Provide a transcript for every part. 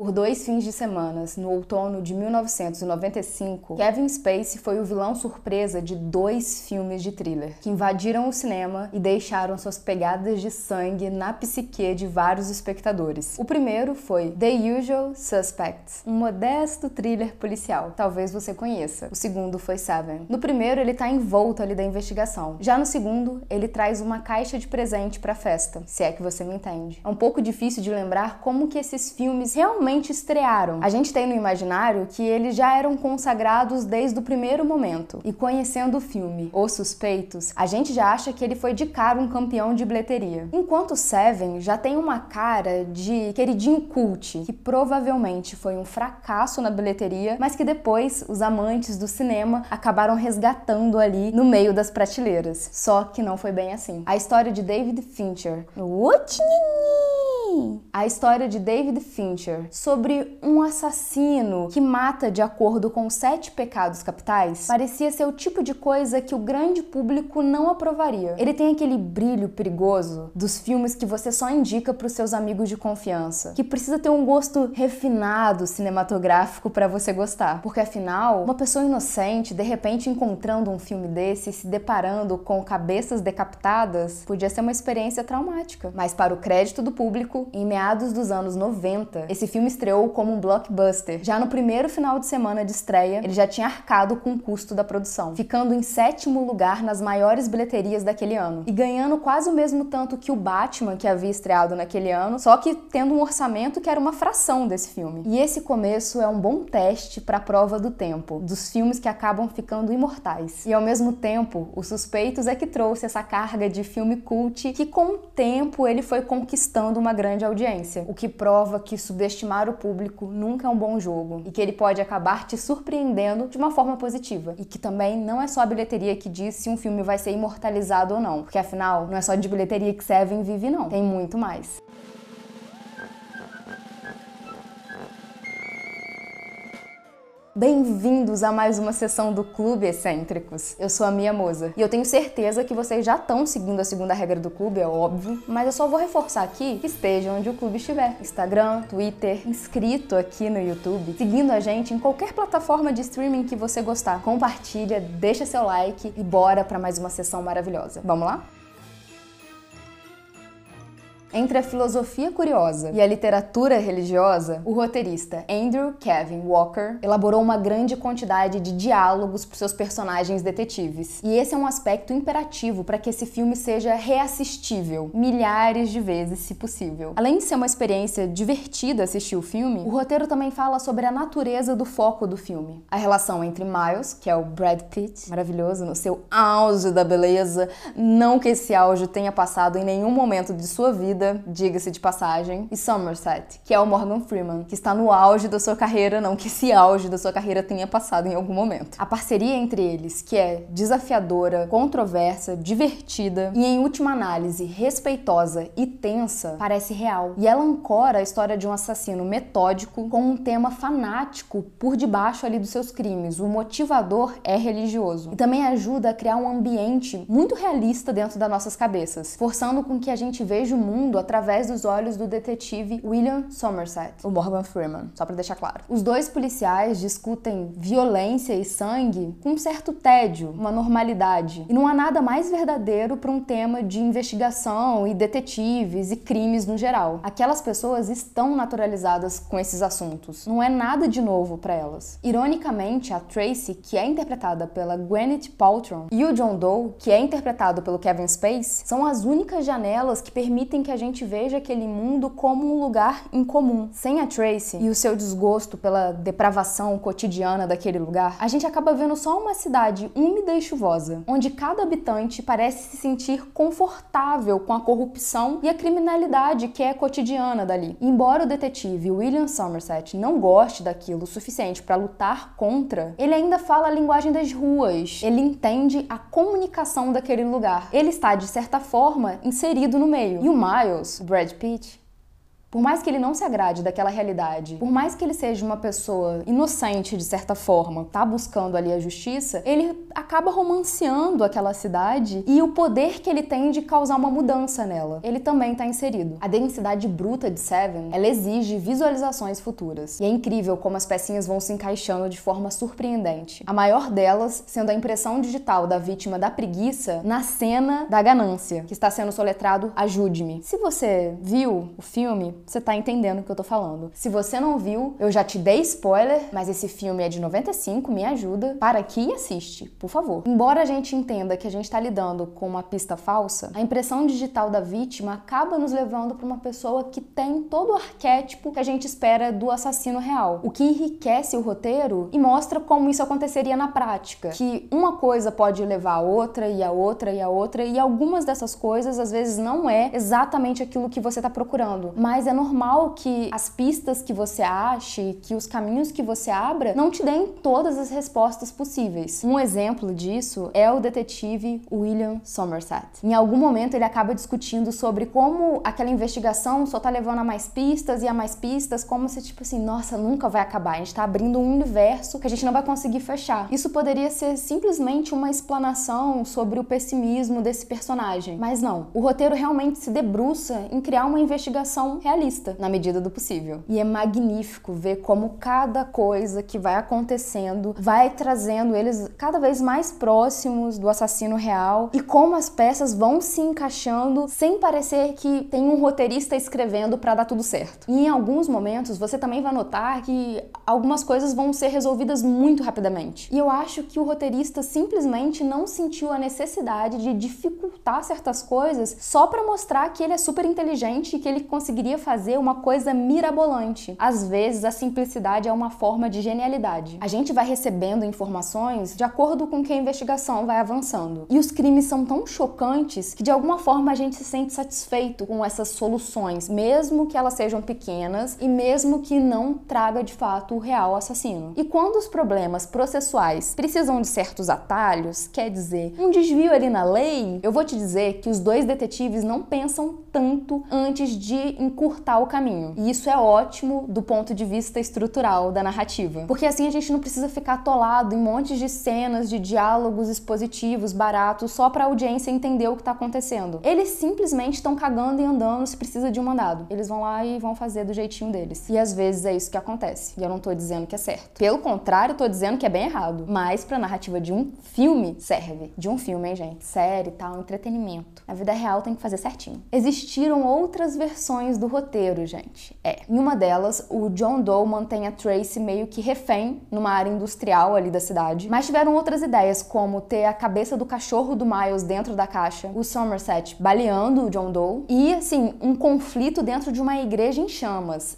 Por dois fins de semana, no outono de 1995, Kevin Spacey foi o vilão surpresa de dois filmes de thriller que invadiram o cinema e deixaram suas pegadas de sangue na psique de vários espectadores. O primeiro foi The Usual Suspects, um modesto thriller policial, talvez você conheça. O segundo foi Seven. No primeiro, ele está envolto ali da investigação. Já no segundo, ele traz uma caixa de presente para a festa, se é que você me entende. É um pouco difícil de lembrar como que esses filmes realmente realmente estrearam. A gente tem no imaginário que eles já eram consagrados desde o primeiro momento. E conhecendo o filme Os Suspeitos, a gente já acha que ele foi de cara um campeão de bilheteria. Enquanto Seven já tem uma cara de queridinho cult, que provavelmente foi um fracasso na bilheteria, mas que depois os amantes do cinema acabaram resgatando ali no meio das prateleiras. Só que não foi bem assim. A história de David Fincher. A história de David Fincher sobre um assassino que mata de acordo com sete pecados capitais parecia ser o tipo de coisa que o grande público não aprovaria. Ele tem aquele brilho perigoso dos filmes que você só indica para os seus amigos de confiança, que precisa ter um gosto refinado cinematográfico para você gostar, porque afinal, uma pessoa inocente de repente encontrando um filme desse e se deparando com cabeças decapitadas podia ser uma experiência traumática. Mas para o crédito do público, em meados dos anos 90, esse filme estreou como um blockbuster. Já no primeiro final de semana de estreia, ele já tinha arcado com o custo da produção, ficando em sétimo lugar nas maiores bilheterias daquele ano e ganhando quase o mesmo tanto que o Batman que havia estreado naquele ano, só que tendo um orçamento que era uma fração desse filme. E esse começo é um bom teste para a prova do tempo, dos filmes que acabam ficando imortais. E ao mesmo tempo, Os Suspeitos é que trouxe essa carga de filme cult que com o tempo ele foi conquistando uma grande audiência, o que prova que subestimar o público nunca é um bom jogo e que ele pode acabar te surpreendendo de uma forma positiva. E que também não é só a bilheteria que diz se um filme vai ser imortalizado ou não, porque afinal, não é só de bilheteria que Seven vive, não. Tem muito mais. Bem-vindos a mais uma sessão do Clube Excêntricos. Eu sou a Mia Moza e eu tenho certeza que vocês já estão seguindo a segunda regra do clube, é óbvio, mas eu só vou reforçar aqui que esteja onde o clube estiver: Instagram, Twitter, inscrito aqui no YouTube, seguindo a gente em qualquer plataforma de streaming que você gostar. Compartilha, deixa seu like e bora para mais uma sessão maravilhosa. Vamos lá? Entre a filosofia curiosa e a literatura religiosa, o roteirista Andrew Kevin Walker elaborou uma grande quantidade de diálogos para seus personagens detetives. E esse é um aspecto imperativo para que esse filme seja reassistível milhares de vezes, se possível. Além de ser uma experiência divertida assistir o filme, o roteiro também fala sobre a natureza do foco do filme. A relação entre Miles, que é o Brad Pitt, maravilhoso no seu auge da beleza, não que esse auge tenha passado em nenhum momento de sua vida vida, diga-se de passagem, e Somerset, que é o Morgan Freeman, que está no auge da sua carreira, não que esse auge da sua carreira tenha passado em algum momento. A parceria entre eles, que é desafiadora, controversa, divertida e, em última análise, respeitosa e tensa, parece real. E ela ancora a história de um assassino metódico com um tema fanático por debaixo ali dos seus crimes. O motivador é religioso. E também ajuda a criar um ambiente muito realista dentro das nossas cabeças, forçando com que a gente veja o mundo mundo através dos olhos do detetive William Somerset, o Morgan Freeman, só para deixar claro. Os dois policiais discutem violência e sangue com um certo tédio, uma normalidade. E não há nada mais verdadeiro para um tema de investigação e detetives e crimes no geral. Aquelas pessoas estão naturalizadas com esses assuntos. Não é nada de novo para elas. Ironicamente, a Tracy, que é interpretada pela Gwyneth Paltrow, e o John Doe, que é interpretado pelo Kevin Spacey, são as únicas janelas que permitem que a gente veja aquele mundo como um lugar incomum. Sem a Tracy e o seu desgosto pela depravação cotidiana daquele lugar, a gente acaba vendo só uma cidade úmida e chuvosa, onde cada habitante parece se sentir confortável com a corrupção e a criminalidade que é cotidiana dali. Embora o detetive William Somerset não goste daquilo o suficiente para lutar contra, ele ainda fala a linguagem das ruas. Ele entende a comunicação daquele lugar. Ele está de certa forma inserido no meio. E o Miles Brad Pitt, Por mais que ele não se agrade daquela realidade, por mais que ele seja uma pessoa inocente de certa forma, tá buscando ali a justiça, ele acaba romanceando aquela cidade e o poder que ele tem de causar uma mudança nela. Ele também tá inserido. A densidade bruta de Seven, ela exige visualizações futuras. E é incrível como as pecinhas vão se encaixando de forma surpreendente. A maior delas sendo a impressão digital da vítima da preguiça na cena da ganância, que está sendo soletrado Ajude-me. Se você viu o filme, você tá entendendo o que eu tô falando. Se você não viu, eu já te dei spoiler, mas esse filme é de 95, me ajuda. Para aqui e assiste, por favor. Embora a gente entenda que a gente tá lidando com uma pista falsa, a impressão digital da vítima acaba nos levando para uma pessoa que tem todo o arquétipo que a gente espera do assassino real. O que enriquece o roteiro e mostra como isso aconteceria na prática. Que uma coisa pode levar a outra e a outra e a outra, e algumas dessas coisas às vezes não é exatamente aquilo que você está procurando, mas é normal que as pistas que você ache, que os caminhos que você abra, não te deem todas as respostas possíveis. Um exemplo disso é o detetive William Somerset. Em algum momento ele acaba discutindo sobre como aquela investigação só tá levando a mais pistas e a mais pistas, como se tipo assim, nossa, nunca vai acabar. A gente tá abrindo um universo que a gente não vai conseguir fechar. Isso poderia ser simplesmente uma explanação sobre o pessimismo desse personagem, mas não. O roteiro realmente se debruça em criar uma investigação realista, na medida do possível. E é magnífico ver como cada coisa que vai acontecendo vai trazendo eles cada vez mais próximos do assassino real e como as peças vão se encaixando sem parecer que tem um roteirista escrevendo para dar tudo certo. E em alguns momentos você também vai notar que algumas coisas vão ser resolvidas muito rapidamente. E eu acho que o roteirista simplesmente não sentiu a necessidade de dificultar certas coisas só para mostrar que ele é super inteligente e que ele conseguiria fazer uma coisa mirabolante. Às vezes a simplicidade é uma forma de genialidade. A gente vai recebendo informações de acordo com que a investigação vai avançando. E os crimes são tão chocantes que de alguma forma a gente se sente satisfeito com essas soluções, mesmo que elas sejam pequenas e mesmo que não traga de fato o real assassino. E quando os problemas processuais precisam de certos atalhos, quer dizer, um desvio ali na lei, eu vou te dizer que os dois detetives não pensam tanto antes de encurtar o caminho. E isso é ótimo do ponto de vista estrutural da narrativa, porque assim a gente não precisa ficar atolado em montes de cenas de diálogos expositivos baratos só para a audiência entender o que está acontecendo. Eles simplesmente estão cagando e andando se precisa de um mandado. Eles vão lá e vão fazer do jeitinho deles. E às vezes é isso que acontece. E eu não tô dizendo que é certo. Pelo contrário, eu tô dizendo que é bem errado. Mas pra narrativa de um filme, serve. De um filme, hein, gente? Série tal, entretenimento. A vida real tem que fazer certinho. Existiram outras versões do roteiro, gente. É. Em uma delas, o John Doe mantém a Tracy meio que refém numa área industrial ali da cidade. Mas tiveram outras ideias, como ter a cabeça do cachorro do Miles dentro da caixa, o Somerset baleando o John Doe e, assim, um conflito dentro de uma igreja em chamas.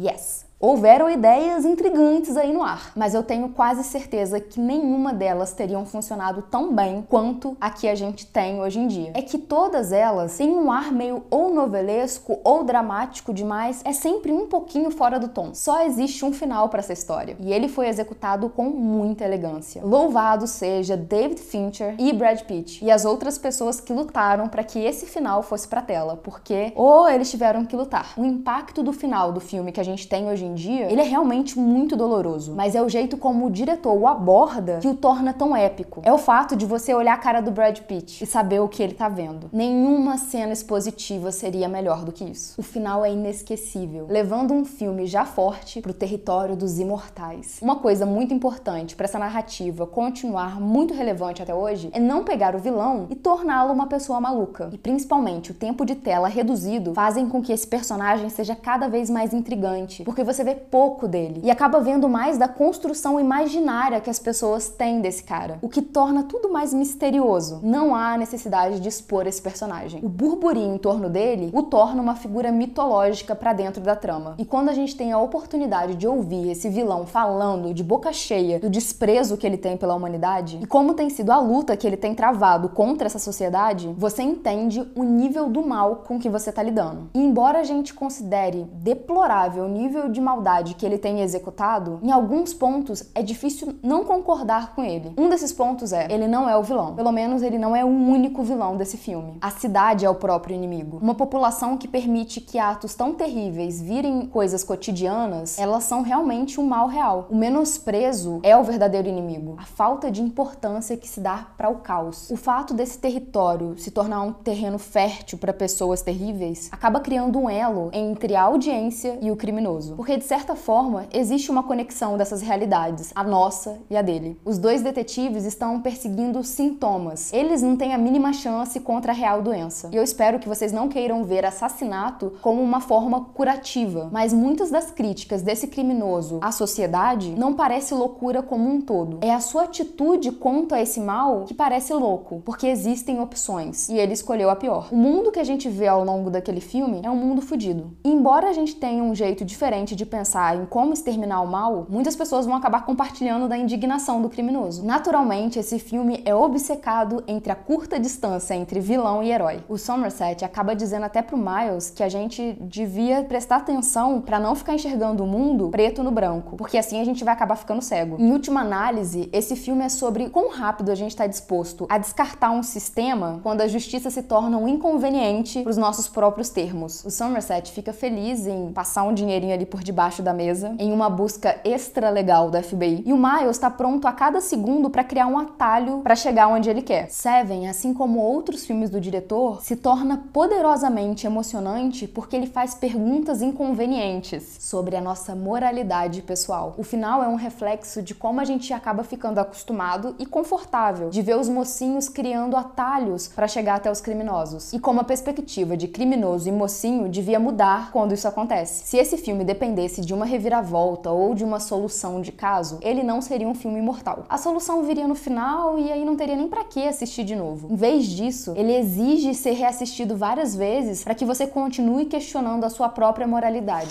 Yes! Houveram ideias intrigantes aí no ar, mas eu tenho quase certeza que nenhuma delas teriam funcionado tão bem quanto a que a gente tem hoje em dia. É que todas elas têm um ar meio ou novelesco ou dramático demais, é sempre um pouquinho fora do tom. Só existe um final para essa história e ele foi executado com muita elegância. Louvado seja David Fincher e Brad Pitt e as outras pessoas que lutaram para que esse final fosse para tela, porque ou eles tiveram que lutar. O impacto do final do filme que a gente tem hoje em dia, ele é realmente muito doloroso, mas é o jeito como o diretor o aborda que o torna tão épico. É o fato de você olhar a cara do Brad Pitt e saber o que ele tá vendo. Nenhuma cena expositiva seria melhor do que isso. O final é inesquecível, levando um filme já forte pro território dos imortais. Uma coisa muito importante para essa narrativa continuar muito relevante até hoje é não pegar o vilão e torná-lo uma pessoa maluca. E principalmente o tempo de tela reduzido fazem com que esse personagem seja cada vez mais intrigante, porque você vê pouco dele e acaba vendo mais da construção imaginária que as pessoas têm desse cara, o que torna tudo mais misterioso. Não há necessidade de expor esse personagem. O burburinho em torno dele o torna uma figura mitológica para dentro da trama. E quando a gente tem a oportunidade de ouvir esse vilão falando de boca cheia do desprezo que ele tem pela humanidade e como tem sido a luta que ele tem travado contra essa sociedade, você entende o nível do mal com que você tá lidando. E embora a gente considere deplorável o nível de maldade que ele tem executado, em alguns pontos é difícil não concordar com ele. Um desses pontos é: ele não é o vilão. Pelo menos ele não é o único vilão desse filme. A cidade é o próprio inimigo. Uma população que permite que atos tão terríveis virem coisas cotidianas, elas são realmente um mal real. O menosprezo é o verdadeiro inimigo. A falta de importância que se dá para o caos. O fato desse território se tornar um terreno fértil para pessoas terríveis acaba criando um elo entre a audiência e o criminoso. Porque de certa forma existe uma conexão dessas realidades, a nossa e a dele. Os dois detetives estão perseguindo sintomas. Eles não têm a mínima chance contra a real doença. E eu espero que vocês não queiram ver assassinato como uma forma curativa, mas muitas das críticas desse criminoso à sociedade não parece loucura como um todo. É a sua atitude contra esse mal que parece louco, porque existem opções e ele escolheu a pior. O mundo que a gente vê ao longo daquele filme é um mundo fudido. Embora a gente tenha um jeito diferente de pensar em como exterminar o mal, muitas pessoas vão acabar compartilhando da indignação do criminoso. Naturalmente, esse filme é obcecado entre a curta distância entre vilão e herói. O Somerset acaba dizendo até pro Miles que a gente devia prestar atenção para não ficar enxergando o mundo preto no branco, porque assim a gente vai acabar ficando cego. Em última análise, esse filme é sobre quão rápido a gente está disposto a descartar um sistema quando a justiça se torna um inconveniente para os nossos próprios termos. O Somerset fica feliz em passar um dinheirinho ali por debaixo da mesa, em uma busca extra legal da FBI, e o Miles está pronto a cada segundo para criar um atalho para chegar onde ele quer. Seven, assim como outros filmes do diretor, se torna poderosamente emocionante porque ele faz perguntas inconvenientes sobre a nossa moralidade pessoal. O final é um reflexo de como a gente acaba ficando acostumado e confortável de ver os mocinhos criando atalhos para chegar até os criminosos. E como a perspectiva de criminoso e mocinho devia mudar quando isso acontece. Se esse filme dependesse de uma reviravolta ou de uma solução de caso, ele não seria um filme imortal. A solução viria no final e aí não teria nem para que assistir de novo. Em vez disso, ele exige ser reassistido várias vezes para que você continue questionando a sua própria moralidade.